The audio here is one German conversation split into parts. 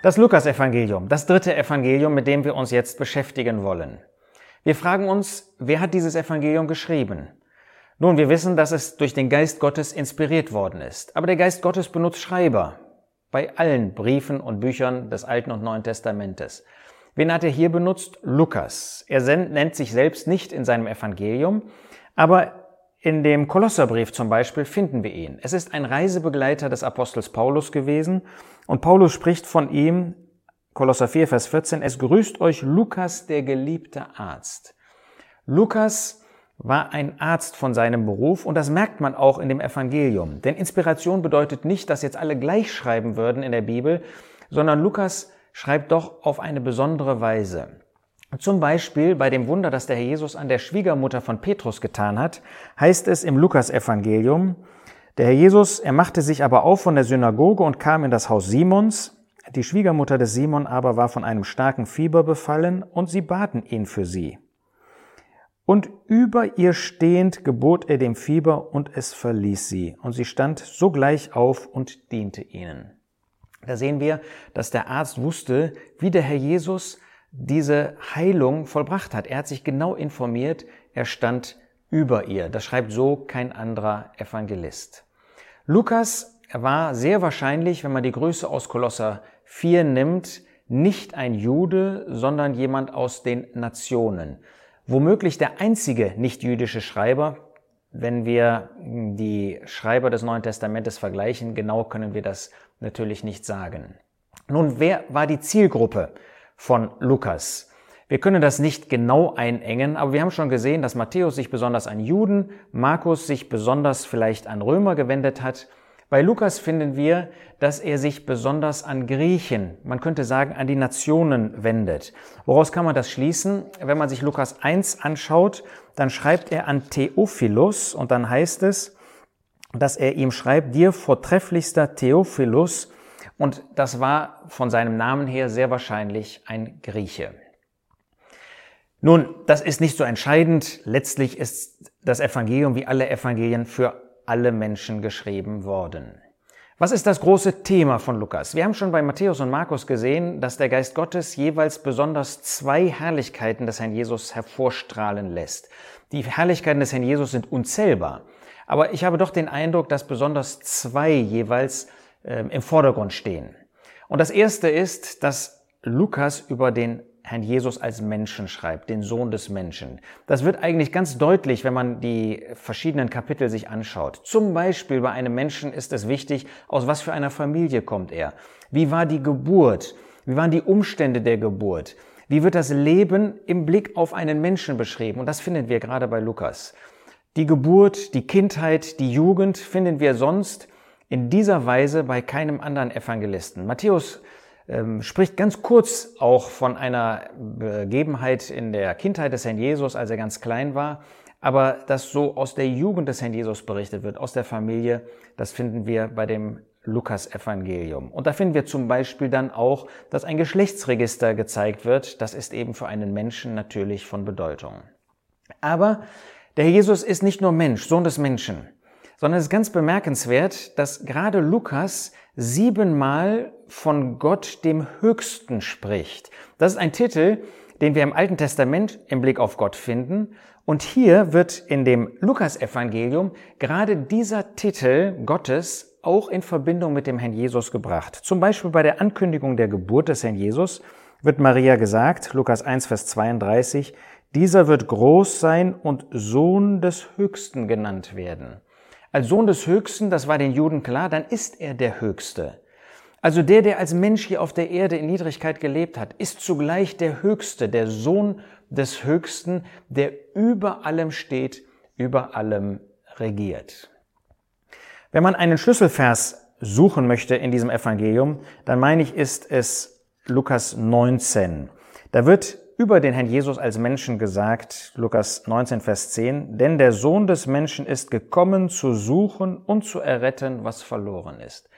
Das Lukasevangelium, das dritte Evangelium, mit dem wir uns jetzt beschäftigen wollen. Wir fragen uns, wer hat dieses Evangelium geschrieben? Nun, wir wissen, dass es durch den Geist Gottes inspiriert worden ist. Aber der Geist Gottes benutzt Schreiber bei allen Briefen und Büchern des Alten und Neuen Testamentes. Wen hat er hier benutzt? Lukas. Er nennt sich selbst nicht in seinem Evangelium, aber in dem Kolosserbrief zum Beispiel finden wir ihn. Es ist ein Reisebegleiter des Apostels Paulus gewesen und Paulus spricht von ihm, Kolosser 4, Vers 14, es grüßt euch Lukas, der geliebte Arzt. Lukas war ein Arzt von seinem Beruf und das merkt man auch in dem Evangelium. Denn Inspiration bedeutet nicht, dass jetzt alle gleich schreiben würden in der Bibel, sondern Lukas schreibt doch auf eine besondere Weise. Zum Beispiel bei dem Wunder, das der Herr Jesus an der Schwiegermutter von Petrus getan hat, heißt es im Lukasevangelium, der Herr Jesus, er machte sich aber auf von der Synagoge und kam in das Haus Simons. Die Schwiegermutter des Simon aber war von einem starken Fieber befallen und sie baten ihn für sie. Und über ihr stehend gebot er dem Fieber und es verließ sie. Und sie stand sogleich auf und diente ihnen. Da sehen wir, dass der Arzt wusste, wie der Herr Jesus diese Heilung vollbracht hat. Er hat sich genau informiert, er stand über ihr. Das schreibt so kein anderer Evangelist. Lukas war sehr wahrscheinlich, wenn man die Größe aus Kolosser 4 nimmt, nicht ein Jude, sondern jemand aus den Nationen. Womöglich der einzige nicht-jüdische Schreiber, wenn wir die Schreiber des Neuen Testamentes vergleichen, genau können wir das natürlich nicht sagen. Nun, wer war die Zielgruppe von Lukas? Wir können das nicht genau einengen, aber wir haben schon gesehen, dass Matthäus sich besonders an Juden, Markus sich besonders vielleicht an Römer gewendet hat bei Lukas finden wir, dass er sich besonders an Griechen, man könnte sagen an die Nationen wendet. Woraus kann man das schließen? Wenn man sich Lukas 1 anschaut, dann schreibt er an Theophilus und dann heißt es, dass er ihm schreibt, dir vortrefflichster Theophilus, und das war von seinem Namen her sehr wahrscheinlich ein Grieche. Nun, das ist nicht so entscheidend. Letztlich ist das Evangelium wie alle Evangelien für alle Menschen geschrieben worden. Was ist das große Thema von Lukas? Wir haben schon bei Matthäus und Markus gesehen, dass der Geist Gottes jeweils besonders zwei Herrlichkeiten des Herrn Jesus hervorstrahlen lässt. Die Herrlichkeiten des Herrn Jesus sind unzählbar. Aber ich habe doch den Eindruck, dass besonders zwei jeweils äh, im Vordergrund stehen. Und das erste ist, dass Lukas über den Herrn Jesus als Menschen schreibt, den Sohn des Menschen. Das wird eigentlich ganz deutlich, wenn man die verschiedenen Kapitel sich anschaut. Zum Beispiel bei einem Menschen ist es wichtig, aus was für einer Familie kommt er? Wie war die Geburt? Wie waren die Umstände der Geburt? Wie wird das Leben im Blick auf einen Menschen beschrieben? Und das finden wir gerade bei Lukas. Die Geburt, die Kindheit, die Jugend finden wir sonst in dieser Weise bei keinem anderen Evangelisten. Matthäus ähm, spricht ganz kurz auch von einer Begebenheit in der Kindheit des Herrn Jesus, als er ganz klein war. Aber dass so aus der Jugend des Herrn Jesus berichtet wird, aus der Familie, das finden wir bei dem Lukas-Evangelium. Und da finden wir zum Beispiel dann auch, dass ein Geschlechtsregister gezeigt wird. Das ist eben für einen Menschen natürlich von Bedeutung. Aber der Herr Jesus ist nicht nur Mensch, Sohn des Menschen, sondern es ist ganz bemerkenswert, dass gerade Lukas siebenmal von Gott dem Höchsten spricht. Das ist ein Titel, den wir im Alten Testament im Blick auf Gott finden. Und hier wird in dem Lukasevangelium gerade dieser Titel Gottes auch in Verbindung mit dem Herrn Jesus gebracht. Zum Beispiel bei der Ankündigung der Geburt des Herrn Jesus wird Maria gesagt, Lukas 1, Vers 32, dieser wird groß sein und Sohn des Höchsten genannt werden. Als Sohn des Höchsten, das war den Juden klar, dann ist er der Höchste. Also der, der als Mensch hier auf der Erde in Niedrigkeit gelebt hat, ist zugleich der Höchste, der Sohn des Höchsten, der über allem steht, über allem regiert. Wenn man einen Schlüsselvers suchen möchte in diesem Evangelium, dann meine ich, ist es Lukas 19. Da wird über den Herrn Jesus als Menschen gesagt, Lukas 19, Vers 10, denn der Sohn des Menschen ist gekommen zu suchen und zu erretten, was verloren ist.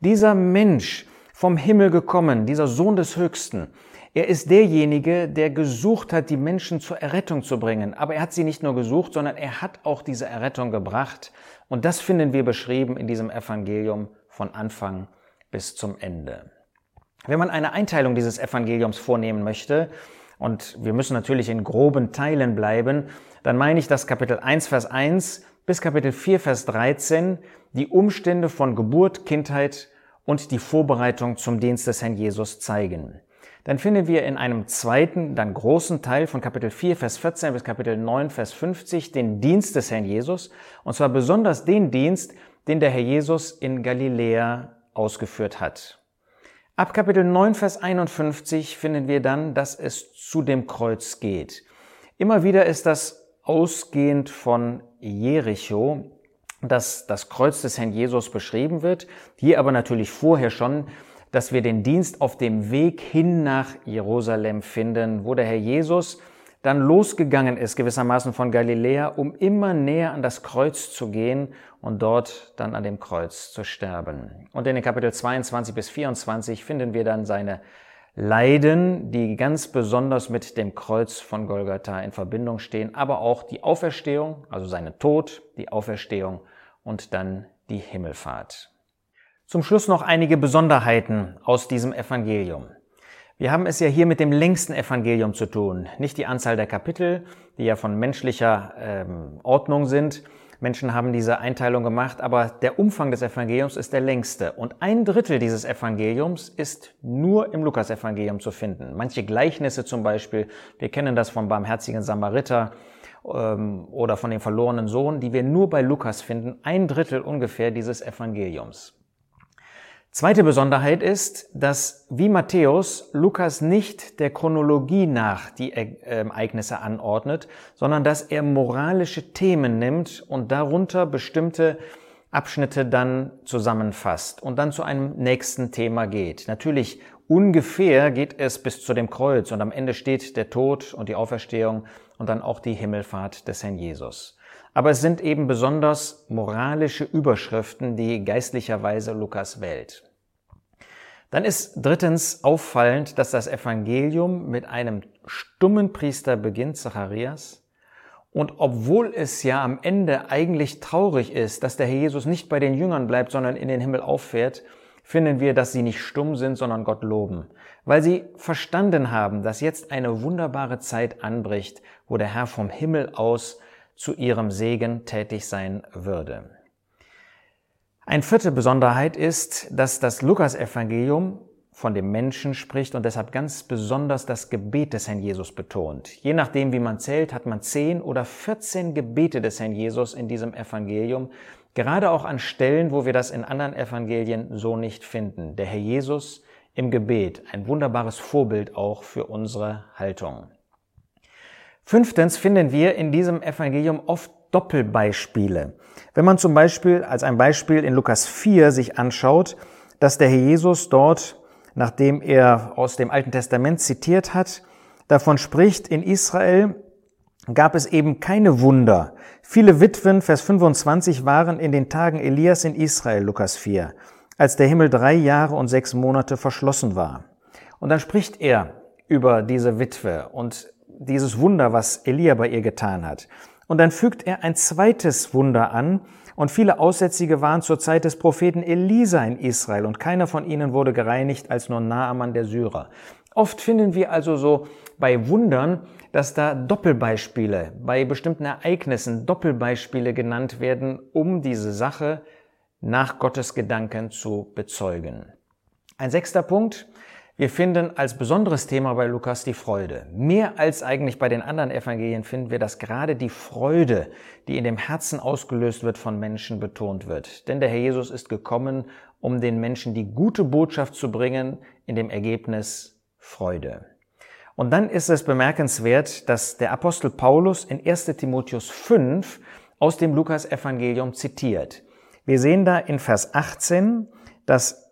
Dieser Mensch vom Himmel gekommen, dieser Sohn des Höchsten, er ist derjenige, der gesucht hat, die Menschen zur Errettung zu bringen. Aber er hat sie nicht nur gesucht, sondern er hat auch diese Errettung gebracht. Und das finden wir beschrieben in diesem Evangelium von Anfang bis zum Ende. Wenn man eine Einteilung dieses Evangeliums vornehmen möchte, und wir müssen natürlich in groben Teilen bleiben, dann meine ich, dass Kapitel 1, Vers 1 bis Kapitel 4, Vers 13 die Umstände von Geburt, Kindheit und die Vorbereitung zum Dienst des Herrn Jesus zeigen. Dann finden wir in einem zweiten, dann großen Teil von Kapitel 4, Vers 14 bis Kapitel 9, Vers 50 den Dienst des Herrn Jesus, und zwar besonders den Dienst, den der Herr Jesus in Galiläa ausgeführt hat. Ab Kapitel 9, Vers 51 finden wir dann, dass es zu dem Kreuz geht. Immer wieder ist das ausgehend von Jericho, dass das Kreuz des Herrn Jesus beschrieben wird. Hier aber natürlich vorher schon, dass wir den Dienst auf dem Weg hin nach Jerusalem finden, wo der Herr Jesus dann losgegangen ist, gewissermaßen von Galiläa, um immer näher an das Kreuz zu gehen und dort dann an dem Kreuz zu sterben. Und in den Kapitel 22 bis 24 finden wir dann seine Leiden, die ganz besonders mit dem Kreuz von Golgatha in Verbindung stehen, aber auch die Auferstehung, also seine Tod, die Auferstehung und dann die Himmelfahrt. Zum Schluss noch einige Besonderheiten aus diesem Evangelium. Wir haben es ja hier mit dem längsten Evangelium zu tun. Nicht die Anzahl der Kapitel, die ja von menschlicher ähm, Ordnung sind. Menschen haben diese Einteilung gemacht, aber der Umfang des Evangeliums ist der längste. Und ein Drittel dieses Evangeliums ist nur im Lukasevangelium zu finden. Manche Gleichnisse zum Beispiel, wir kennen das vom barmherzigen Samariter ähm, oder von dem verlorenen Sohn, die wir nur bei Lukas finden. Ein Drittel ungefähr dieses Evangeliums. Zweite Besonderheit ist, dass wie Matthäus Lukas nicht der Chronologie nach die äh, Ereignisse anordnet, sondern dass er moralische Themen nimmt und darunter bestimmte Abschnitte dann zusammenfasst und dann zu einem nächsten Thema geht. Natürlich ungefähr geht es bis zu dem Kreuz und am Ende steht der Tod und die Auferstehung und dann auch die Himmelfahrt des Herrn Jesus. Aber es sind eben besonders moralische Überschriften, die geistlicherweise Lukas wählt. Dann ist drittens auffallend, dass das Evangelium mit einem stummen Priester beginnt, Zacharias. Und obwohl es ja am Ende eigentlich traurig ist, dass der Herr Jesus nicht bei den Jüngern bleibt, sondern in den Himmel auffährt, finden wir, dass sie nicht stumm sind, sondern Gott loben, weil sie verstanden haben, dass jetzt eine wunderbare Zeit anbricht, wo der Herr vom Himmel aus zu ihrem Segen tätig sein würde. Eine vierte Besonderheit ist, dass das Lukasevangelium von dem Menschen spricht und deshalb ganz besonders das Gebet des Herrn Jesus betont. Je nachdem, wie man zählt, hat man zehn oder vierzehn Gebete des Herrn Jesus in diesem Evangelium, gerade auch an Stellen, wo wir das in anderen Evangelien so nicht finden. Der Herr Jesus im Gebet, ein wunderbares Vorbild auch für unsere Haltung. Fünftens finden wir in diesem Evangelium oft Doppelbeispiele. Wenn man zum Beispiel als ein Beispiel in Lukas 4 sich anschaut, dass der Herr Jesus dort, nachdem er aus dem Alten Testament zitiert hat, davon spricht, in Israel gab es eben keine Wunder. Viele Witwen, Vers 25, waren in den Tagen Elias in Israel, Lukas 4, als der Himmel drei Jahre und sechs Monate verschlossen war. Und dann spricht er über diese Witwe und dieses Wunder, was Elia bei ihr getan hat. Und dann fügt er ein zweites Wunder an, und viele Aussätzige waren zur Zeit des Propheten Elisa in Israel, und keiner von ihnen wurde gereinigt als nur Naaman der Syrer. Oft finden wir also so bei Wundern, dass da Doppelbeispiele, bei bestimmten Ereignissen Doppelbeispiele genannt werden, um diese Sache nach Gottes Gedanken zu bezeugen. Ein sechster Punkt, wir finden als besonderes Thema bei Lukas die Freude. Mehr als eigentlich bei den anderen Evangelien finden wir, dass gerade die Freude, die in dem Herzen ausgelöst wird von Menschen, betont wird. Denn der Herr Jesus ist gekommen, um den Menschen die gute Botschaft zu bringen, in dem Ergebnis Freude. Und dann ist es bemerkenswert, dass der Apostel Paulus in 1 Timotheus 5 aus dem Lukas-Evangelium zitiert. Wir sehen da in Vers 18, dass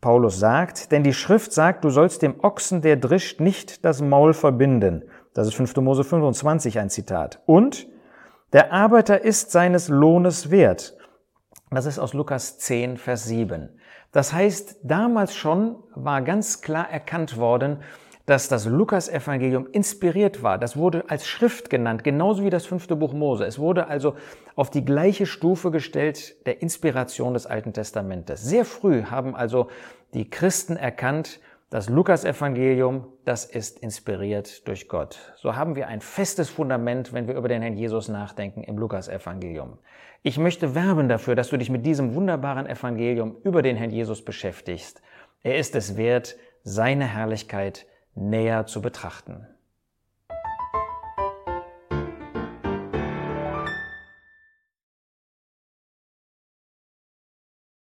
Paulus sagt, denn die Schrift sagt, du sollst dem Ochsen, der drischt, nicht das Maul verbinden. Das ist 5. Mose 25 ein Zitat. Und der Arbeiter ist seines Lohnes wert. Das ist aus Lukas 10, Vers 7. Das heißt, damals schon war ganz klar erkannt worden, dass das Lukas-Evangelium inspiriert war. Das wurde als Schrift genannt, genauso wie das fünfte Buch Mose. Es wurde also auf die gleiche Stufe gestellt der Inspiration des Alten Testamentes. Sehr früh haben also die Christen erkannt, Das Lukas-Evangelium, das ist inspiriert durch Gott. So haben wir ein festes Fundament, wenn wir über den Herrn Jesus nachdenken im Lukas-Evangelium. Ich möchte werben dafür, dass du dich mit diesem wunderbaren Evangelium über den Herrn Jesus beschäftigst. Er ist es wert, seine Herrlichkeit näher zu betrachten.